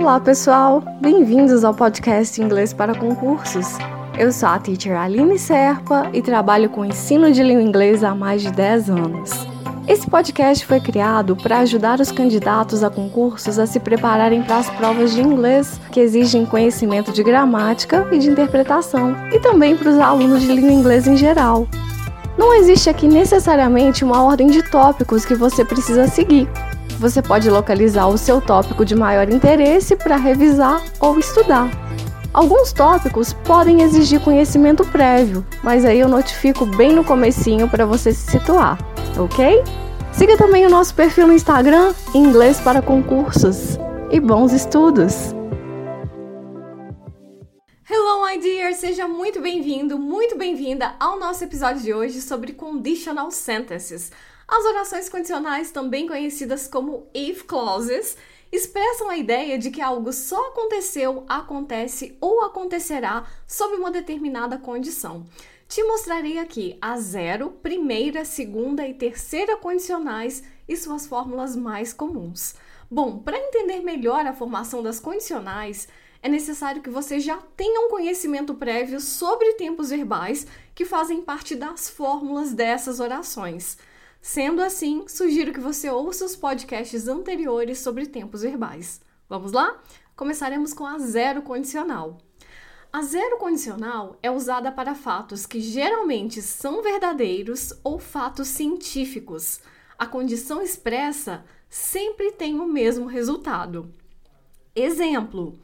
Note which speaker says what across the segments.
Speaker 1: Olá, pessoal! Bem-vindos ao podcast Inglês para Concursos. Eu sou a teacher Aline Serpa e trabalho com ensino de língua inglesa há mais de 10 anos. Esse podcast foi criado para ajudar os candidatos a concursos a se prepararem para as provas de inglês, que exigem conhecimento de gramática e de interpretação, e também para os alunos de língua inglesa em geral. Não existe aqui necessariamente uma ordem de tópicos que você precisa seguir. Você pode localizar o seu tópico de maior interesse para revisar ou estudar. Alguns tópicos podem exigir conhecimento prévio, mas aí eu notifico bem no comecinho para você se situar, ok? Siga também o nosso perfil no Instagram, Inglês para Concursos. E bons estudos!
Speaker 2: My dear! Seja muito bem-vindo, muito bem-vinda ao nosso episódio de hoje sobre conditional sentences. As orações condicionais, também conhecidas como if clauses, expressam a ideia de que algo só aconteceu, acontece ou acontecerá sob uma determinada condição. Te mostrarei aqui a zero, primeira, segunda e terceira condicionais e suas fórmulas mais comuns. Bom, para entender melhor a formação das condicionais, é necessário que você já tenha um conhecimento prévio sobre tempos verbais que fazem parte das fórmulas dessas orações. Sendo assim, sugiro que você ouça os podcasts anteriores sobre tempos verbais. Vamos lá? Começaremos com a zero condicional. A zero condicional é usada para fatos que geralmente são verdadeiros ou fatos científicos. A condição expressa sempre tem o mesmo resultado. Exemplo: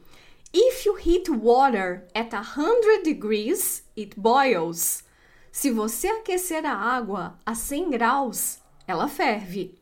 Speaker 2: If you heat water at 100 degrees, it boils. Se você aquecer a água a 100 graus, ela ferve.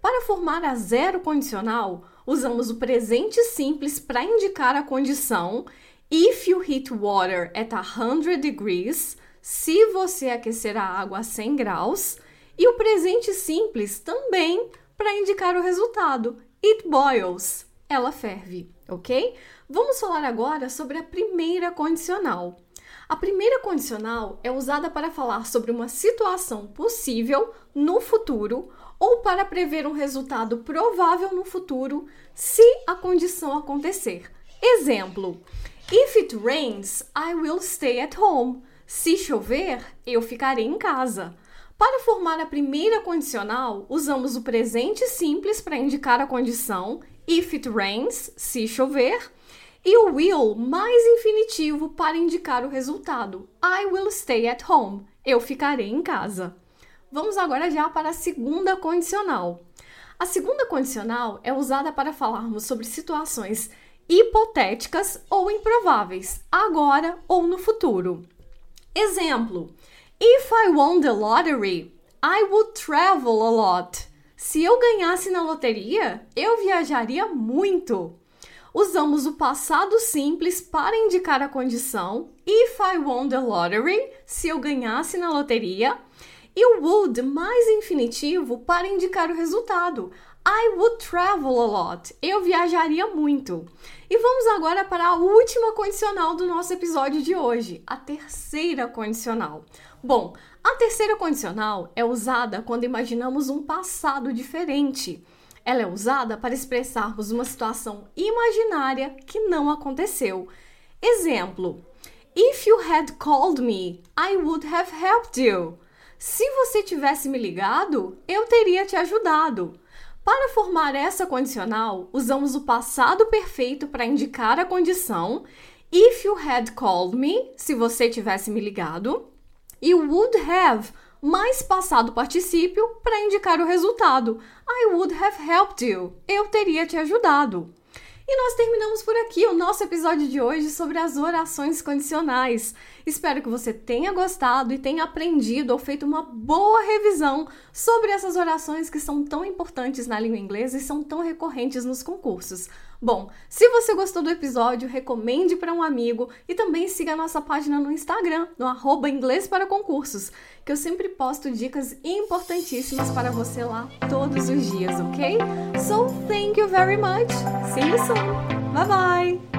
Speaker 2: Para formar a zero condicional, usamos o presente simples para indicar a condição if you heat water at 100 degrees, se você aquecer a água a 100 graus, e o presente simples também para indicar o resultado it boils, ela ferve, ok? Vamos falar agora sobre a primeira condicional. A primeira condicional é usada para falar sobre uma situação possível no futuro ou para prever um resultado provável no futuro se a condição acontecer. Exemplo: If it rains, I will stay at home. Se chover, eu ficarei em casa. Para formar a primeira condicional, usamos o presente simples para indicar a condição if it rains, se chover, e o will mais infinitivo para indicar o resultado. I will stay at home. Eu ficarei em casa. Vamos agora já para a segunda condicional. A segunda condicional é usada para falarmos sobre situações hipotéticas ou improváveis, agora ou no futuro. Exemplo: If I won the lottery, I would travel a lot. Se eu ganhasse na loteria, eu viajaria muito usamos o passado simples para indicar a condição if I won the lottery, se eu ganhasse na loteria, e o would mais infinitivo para indicar o resultado. I would travel a lot. Eu viajaria muito. E vamos agora para a última condicional do nosso episódio de hoje, a terceira condicional. Bom, a terceira condicional é usada quando imaginamos um passado diferente. Ela é usada para expressarmos uma situação imaginária que não aconteceu. Exemplo: If you had called me, I would have helped you. Se você tivesse me ligado, eu teria te ajudado. Para formar essa condicional, usamos o passado perfeito para indicar a condição. If you had called me, se você tivesse me ligado, e would have mais passado particípio para indicar o resultado. I would have helped you. Eu teria te ajudado. E nós terminamos por aqui o nosso episódio de hoje sobre as orações condicionais. Espero que você tenha gostado e tenha aprendido ou feito uma boa revisão sobre essas orações que são tão importantes na língua inglesa e são tão recorrentes nos concursos. Bom, se você gostou do episódio, recomende para um amigo e também siga a nossa página no Instagram, no arroba inglês para concursos, que eu sempre posto dicas importantíssimas para você lá todos os dias, ok? So, thank you very much. See you soon. Bye bye.